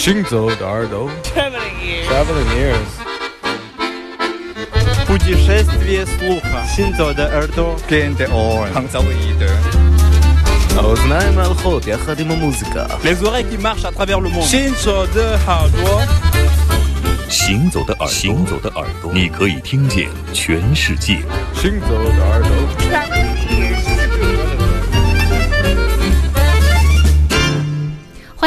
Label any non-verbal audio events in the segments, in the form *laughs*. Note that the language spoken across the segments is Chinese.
行走的耳朵 Traveling ears. Traveling ears Путешествие слуха. Синзо де Эрдо. Gente on. Hangzauide. האוזניים הלכות יחד עם המוזיקה Les oreilles qui marchent à travers le monde. Shinzo de Hardwa. 行走的耳朵，行走的耳朵，你可以听见全世界。行走的耳朵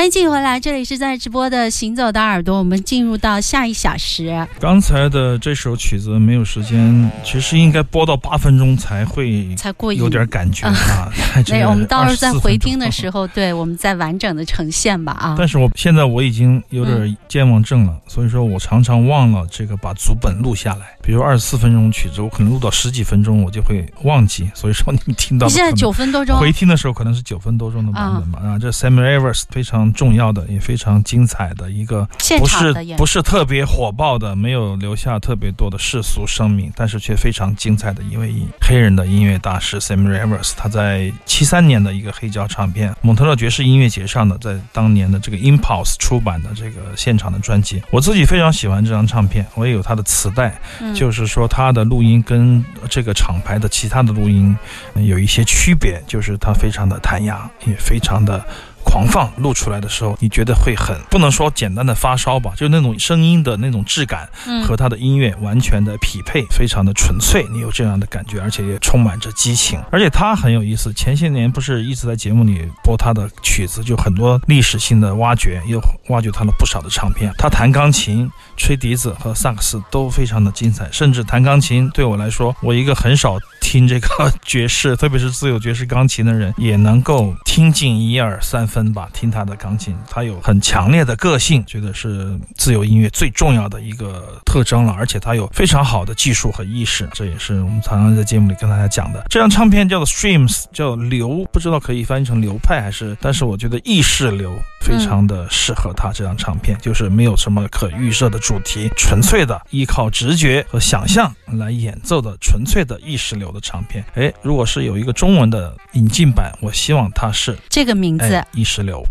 欢迎继续回来，这里是在直播的《行走的耳朵》，我们进入到下一小时。刚才的这首曲子没有时间，其实应该播到八分钟才会才过瘾有点感觉啊。*laughs* 没有，我们到时候在回听的。时候，对我们再完整的呈现吧啊。但是我现在我已经有点健忘症了，所以说我常常忘了这个把足本录下来。比如二十四分钟曲子，我可能录到十几分钟，我就会忘记。所以说你们听到你现在九分多钟，回听的时候可能是九分多钟的版本吧。啊，这 Sam Evers 非常重要的，也非常精彩的一个，现不是场的演不是特别火爆的，没有留下特别多的世俗声名，但是却非常精彩的一位黑人的音乐大师 Sam Rivers。他在七三年的一个黑胶唱片蒙特勒爵士音乐节上的，在当年的这个 Impulse 出版的这个现场的专辑，我自己非常喜欢这张唱片，我也有他的磁带，嗯就是说他的录音跟这个厂牌的其他的录音呃有一些区别，就是他非常的弹牙，也非常的。狂放录出来的时候，你觉得会很不能说简单的发烧吧，就是那种声音的那种质感嗯和他的音乐完全的匹配，非常的纯粹，你有这样的感觉，而且也充满着激情。而且他很有意思，前些年不是一直在节目里播他的曲子，就很多历史性的挖掘，又挖掘他了不少的唱片。他弹钢琴、吹笛子和萨克斯都非常的精彩，甚至弹钢琴对我来说，我一个很少听这个爵士，特别是自由爵士钢琴的人，也能够听进一二三分吧。听他的钢琴，他有很强烈的个性，觉得是自由音乐最重要的一个特征了。而且他有非常好的技术和意识，这也是我们常常在节目里跟大家讲的。这张唱片叫做 Streams，叫流，不知道可以翻译成流派还是，但是我觉得意识流非常的适合他这张唱片，就是没有什么可预设的主题，纯粹的依靠直觉和想象来演奏的纯粹的意识流的唱片。哎，如果是有一个中文的引进版，我希望它是这个名字哎意识流。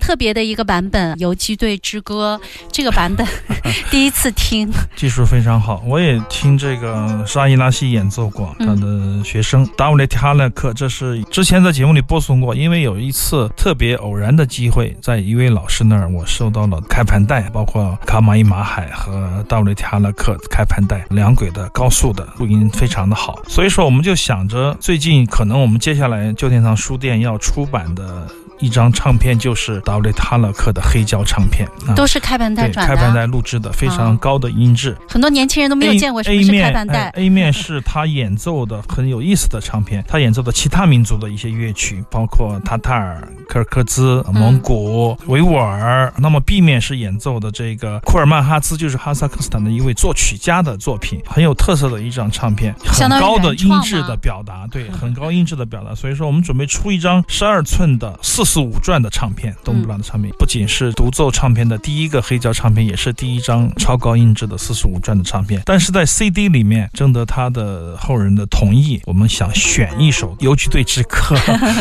特别的一个版本《游击队之歌》，*laughs* 这个版本 *laughs* 第一次听，技术非常好，我也听这个沙伊拉西演奏过，他的学生达乌雷提哈勒克，这是之前在节目里播送过。因为有一次特别偶然的机会，在一位老师那儿，我收到了开盘带，包括卡马伊马海和达乌雷提哈勒克开盘带，两轨的高速的录音非常的好。所以说，我们就想着最近可能我们接下来旧天堂书店要出版的。一张唱片就是达乌雷塔勒克的黑胶唱片，啊都是开盘带对转的，开盘带录制的，非常高的音质。很多年轻人都没有见过什么 A 是面开盘带。哎 A 面是他演奏的很有意思 *laughs* 的唱片，他演奏的其他民族的一些乐曲，包括塔塔尔、柯尔克孜、蒙古、维吾尔。那么 B 面是演奏的这个库尔曼哈兹，就是哈萨克斯坦的一位作曲家的作品，很有特色的一张唱片，很高的音质的表达，对，很高音质的表达。所以说，我们准备出一张十二寸的四四五转的唱片，东布拉的唱片，不仅是独奏唱片的第一个黑胶唱片，也是第一张超高音质的四十五转的唱片。但是在 CD 里面，征得他的后人的同意，我们想选一首《游击队之歌》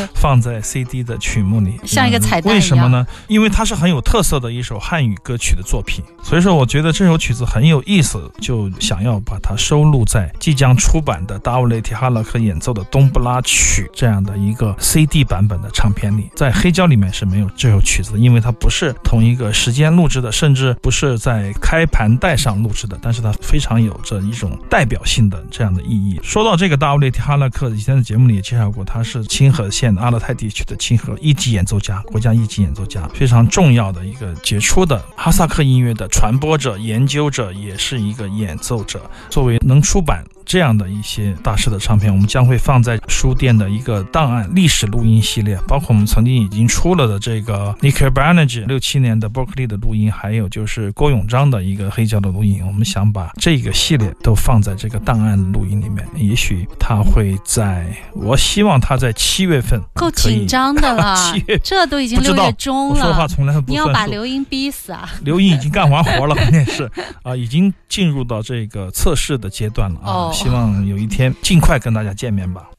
*laughs* 放在 CD 的曲目里，像一个彩蛋为什么呢？因为它是很有特色的一首汉语歌曲的作品，所以说我觉得这首曲子很有意思，就想要把它收录在即将出版的达乌雷提哈勒克演奏的东布拉曲这样的一个 CD 版本的唱片里。在黑胶里面是没有这首曲子的，因为它不是同一个时间录制的，甚至不是在开盘带上录制的，但是它非常有着一种代表性的这样的意义。说到这个大卫哈勒克，以前的节目里也介绍过，他是清河县阿勒泰地区的清河一级演奏家，国家一级演奏家，非常重要的一个杰出的哈萨克音乐的传播者、研究者，也是一个演奏者。作为能出版这样的一些大师的唱片，我们将会放在书店的一个档案历史录音系列，包括我们曾经已经出了的这个 Nick b a n a g 六七年的 Berkeley 的录音，还有就是郭永章的一个黑胶的录音，我们想把这个系列都放在这个档案录音里面。也许他会在，我希望他在七月份够紧张的了 *laughs* 七月，这都已经六月中我说话，从来不你要。把刘英逼死啊！*laughs* 刘英已经干完活了，关键是啊，已经进入到这个测试的阶段了啊！哦希望有一天尽快跟大家见面吧。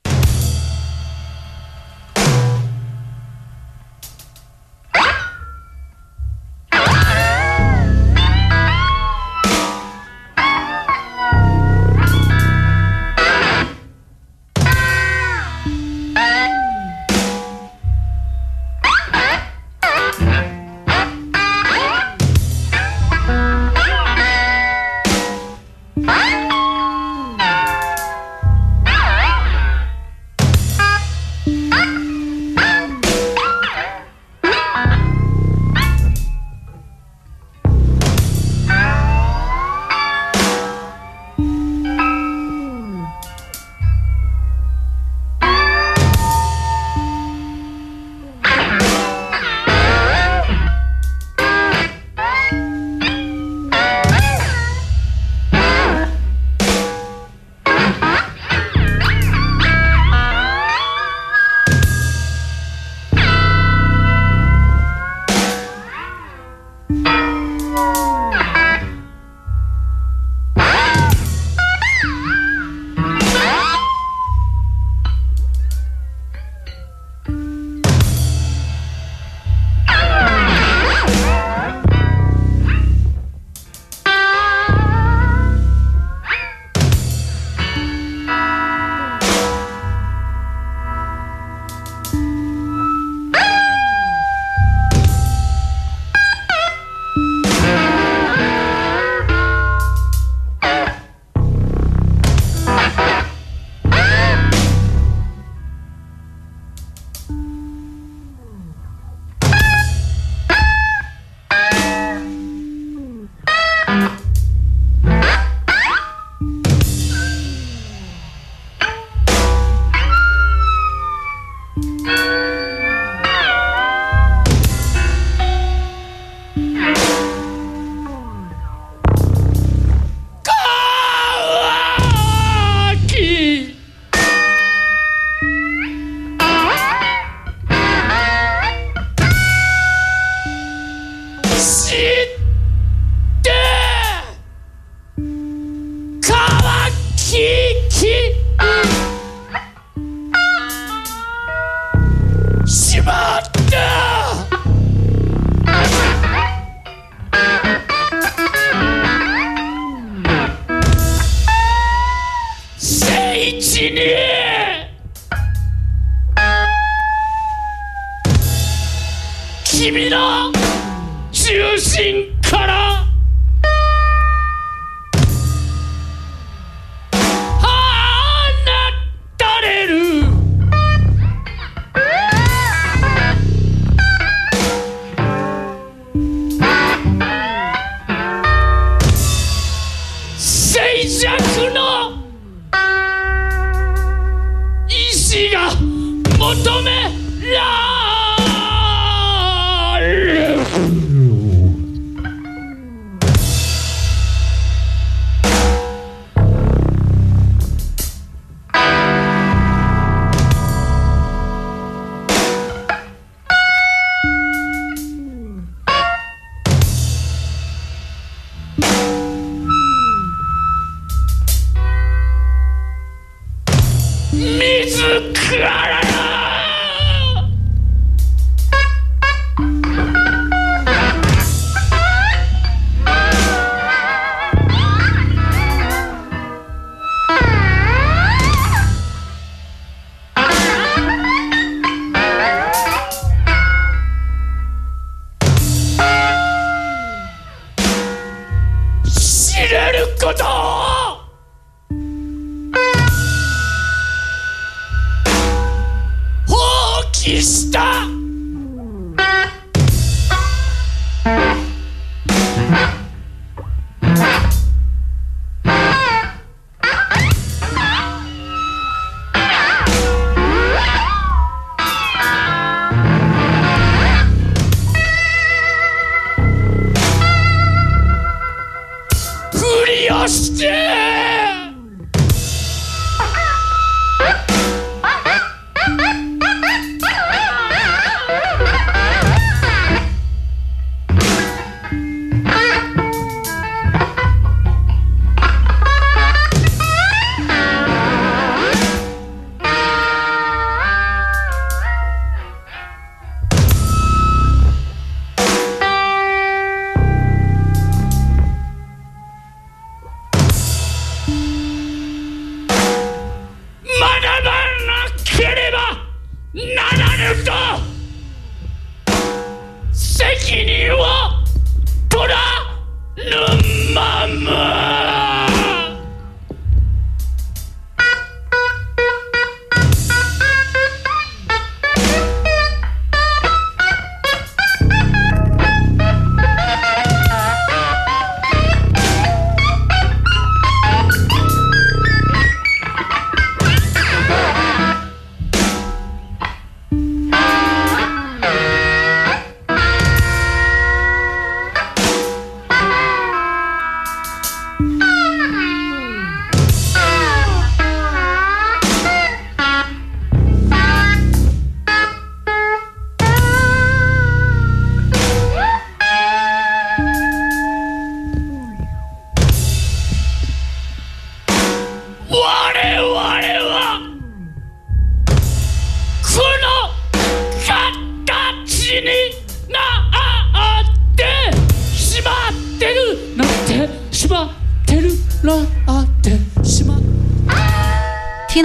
中心から。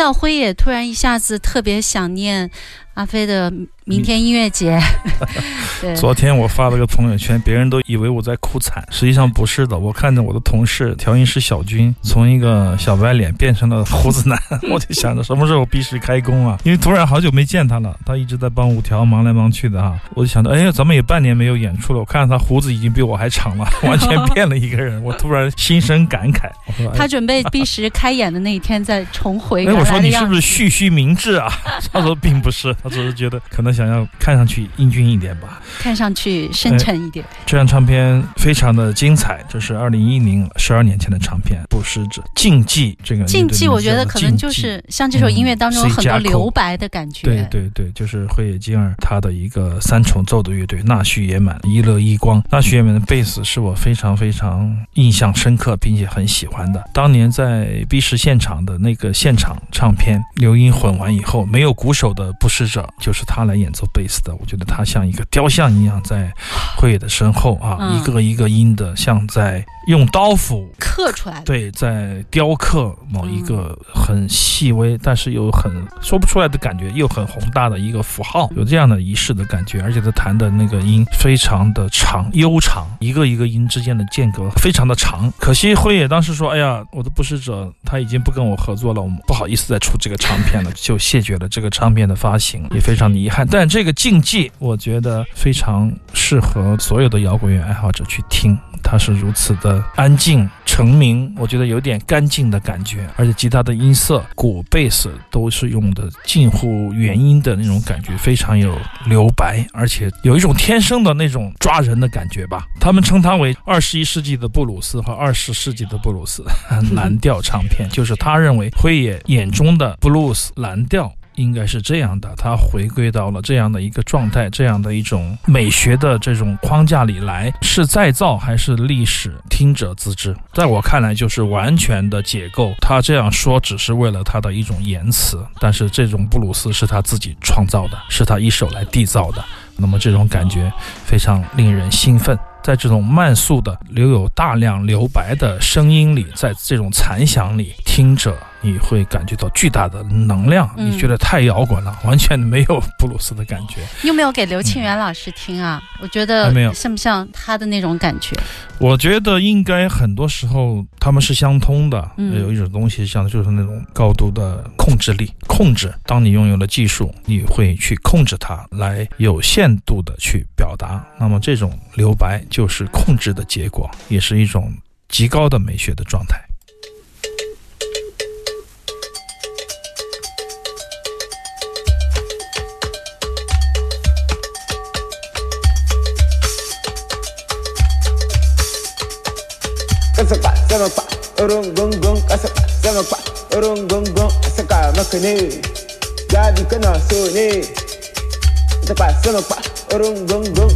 赵辉也，突然一下子特别想念阿飞的明天音乐节。*laughs* 昨天我发了个朋友圈，别人都以为我在哭惨，实际上不是的。我看着我的同事调音师小军从一个小白脸变成了胡子男，*laughs* 我就想着什么时候 B 市开工啊？因为突然好久没见他了，他一直在帮五条忙来忙去的啊。我就想着，哎呀，咱们也半年没有演出了，我看到他胡子已经比我还长了，*laughs* 完全变了一个人。我突然心生感慨，他准备 B 十开演的那一天再重回哎，我说你是。不是蓄须明志啊？他说并不是，他只是觉得可能想要看上去英俊一点吧。看上去深沉一点。这张唱片非常的精彩，这是二零一零十二年前的唱片《不失者禁忌》这个禁忌，我觉得可能就是像这首音乐当中有很多留白的感觉。对对对，就是辉野金儿他的一个三重奏的乐队纳须野满、一乐一光。纳须野满的贝斯是我非常非常印象深刻，并且很喜欢的。当年在 B 市现场的那个现场唱片，流音混完以后，没有鼓手的不使者，就是他来演奏贝斯的。我觉得他像一个雕像一样在辉野的身后啊，嗯一个一个音的，像在用刀斧刻出来的。对，在雕刻某一个很细微，但是又很说不出来的感觉，又很宏大的一个符号，有这样的仪式的感觉。而且他弹的那个音非常的长、悠长，一个一个音之间的间隔非常的长。可惜辉野当时说：“哎呀，我的不使者他已经不跟我合作了，我们不好意思再出这个唱片了，就谢绝了这个唱片的发行，也非常的遗憾。但这个禁忌，我觉得非常适合所有的摇滚乐爱好者去听。”它是如此的安静、澄明，我觉得有点干净的感觉，而且吉他的音色、鼓、贝斯都是用的近乎原音的那种感觉，非常有留白，而且有一种天生的那种抓人的感觉吧。他们称它为二十一世纪的布鲁斯和二十世纪的布鲁斯蓝调唱片，就是他认为辉野眼中的布鲁斯蓝调。应该是这样的，它回归到了这样的一个状态，这样的一种美学的这种框架里来，是再造还是历史，听者自知。在我看来，就是完全的解构。他这样说只是为了他的一种言辞，但是这种布鲁斯是他自己创造的，是他一手来缔造的。那么这种感觉非常令人兴奋。在这种慢速的、留有大量留白的声音里，在这种残响里，听着。你会感觉到巨大的能量，你觉得太摇滚了，*laughs* 完全没有布鲁斯的感觉。你有没有给刘庆元老师听啊？我觉得没有像不像他的那种感觉？我觉得应该很多时候他们是相通的。有一种东西像就是那种高度的控制力，控制。当你拥有了技术，你会去控制它，来有限度的去表达。那么这种留白就是控制的结果，也是一种极高的美学的状态。Semakpa, Urungungong, Asa, gung Urungungong, Asaka, makene. Gabi Kana, Sone, gung Urungungong,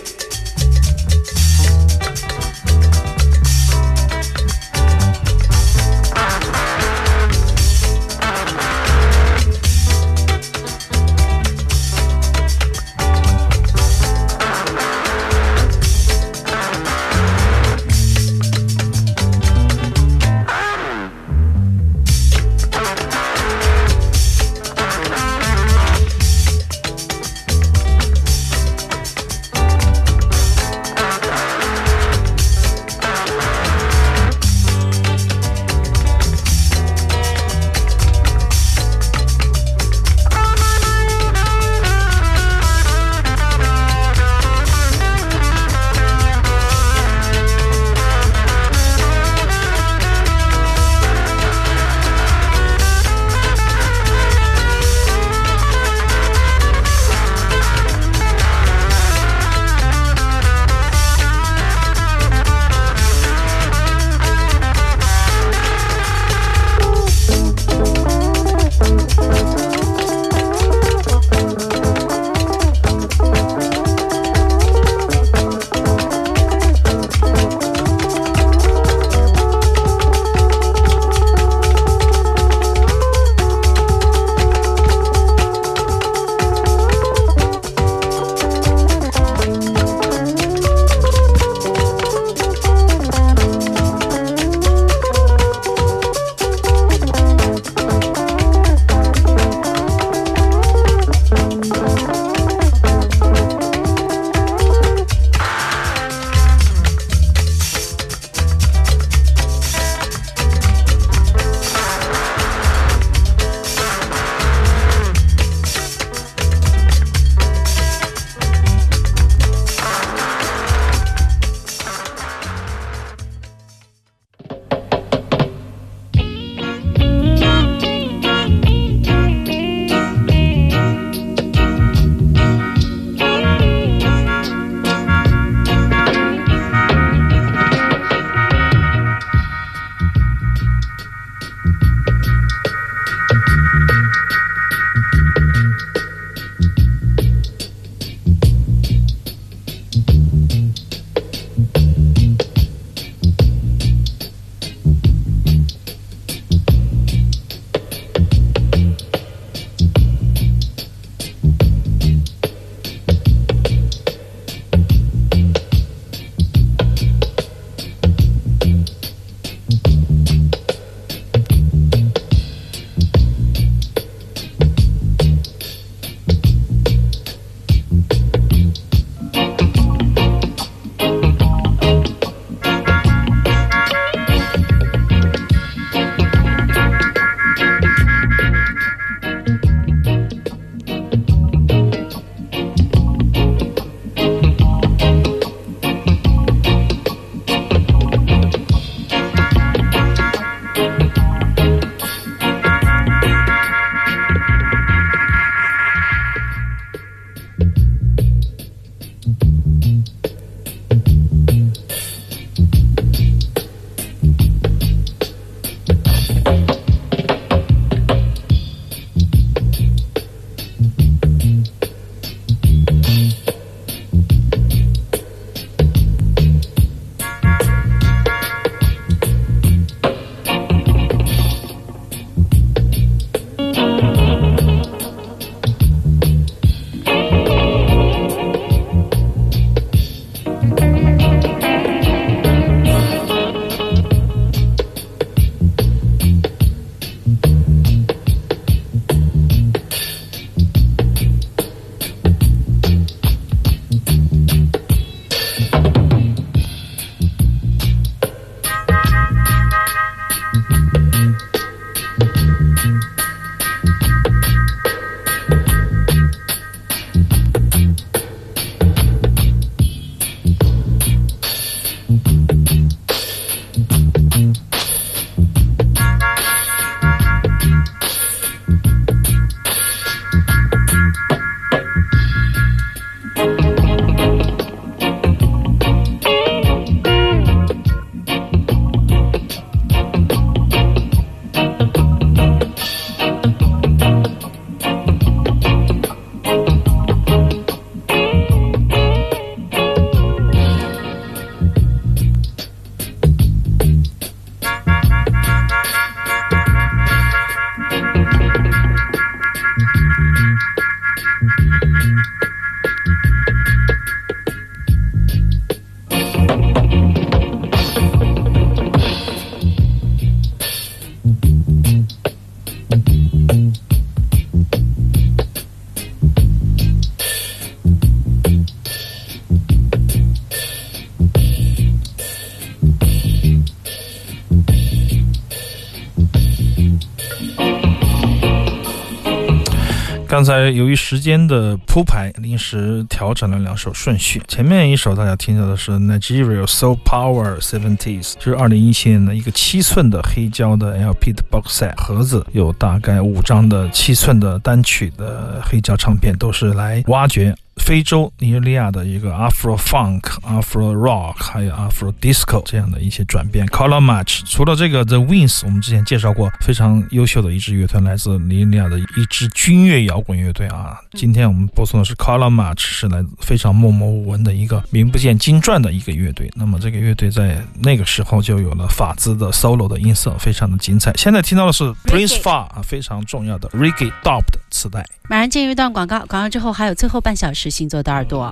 刚才由于时间的铺排，临时调整了两首顺序。前面一首大家听到的是 Nigeria Soul Power Seventies，就是二零一七年的一个七寸的黑胶的 LP 的 box set 盒子，有大概五张的七寸的单曲的黑胶唱片，都是来挖掘。非洲尼日利亚的一个 Afro Funk、Afro Rock，还有 Afro Disco 这样的一些转变。Color Match 除了这个 The Wings，我们之前介绍过非常优秀的一支乐团，来自尼日利亚的一支军乐摇滚乐队啊。今天我们播送的是 Color Match，是来非常默默无闻的一个名不见经传的一个乐队。那么这个乐队在那个时候就有了法兹的 solo 的音色，非常的精彩。现在听到的是 Prince Far 啊，非常重要的 Reggae Dub 的磁带。马上进入一段广告，广告之后还有最后半小时是星座的耳朵。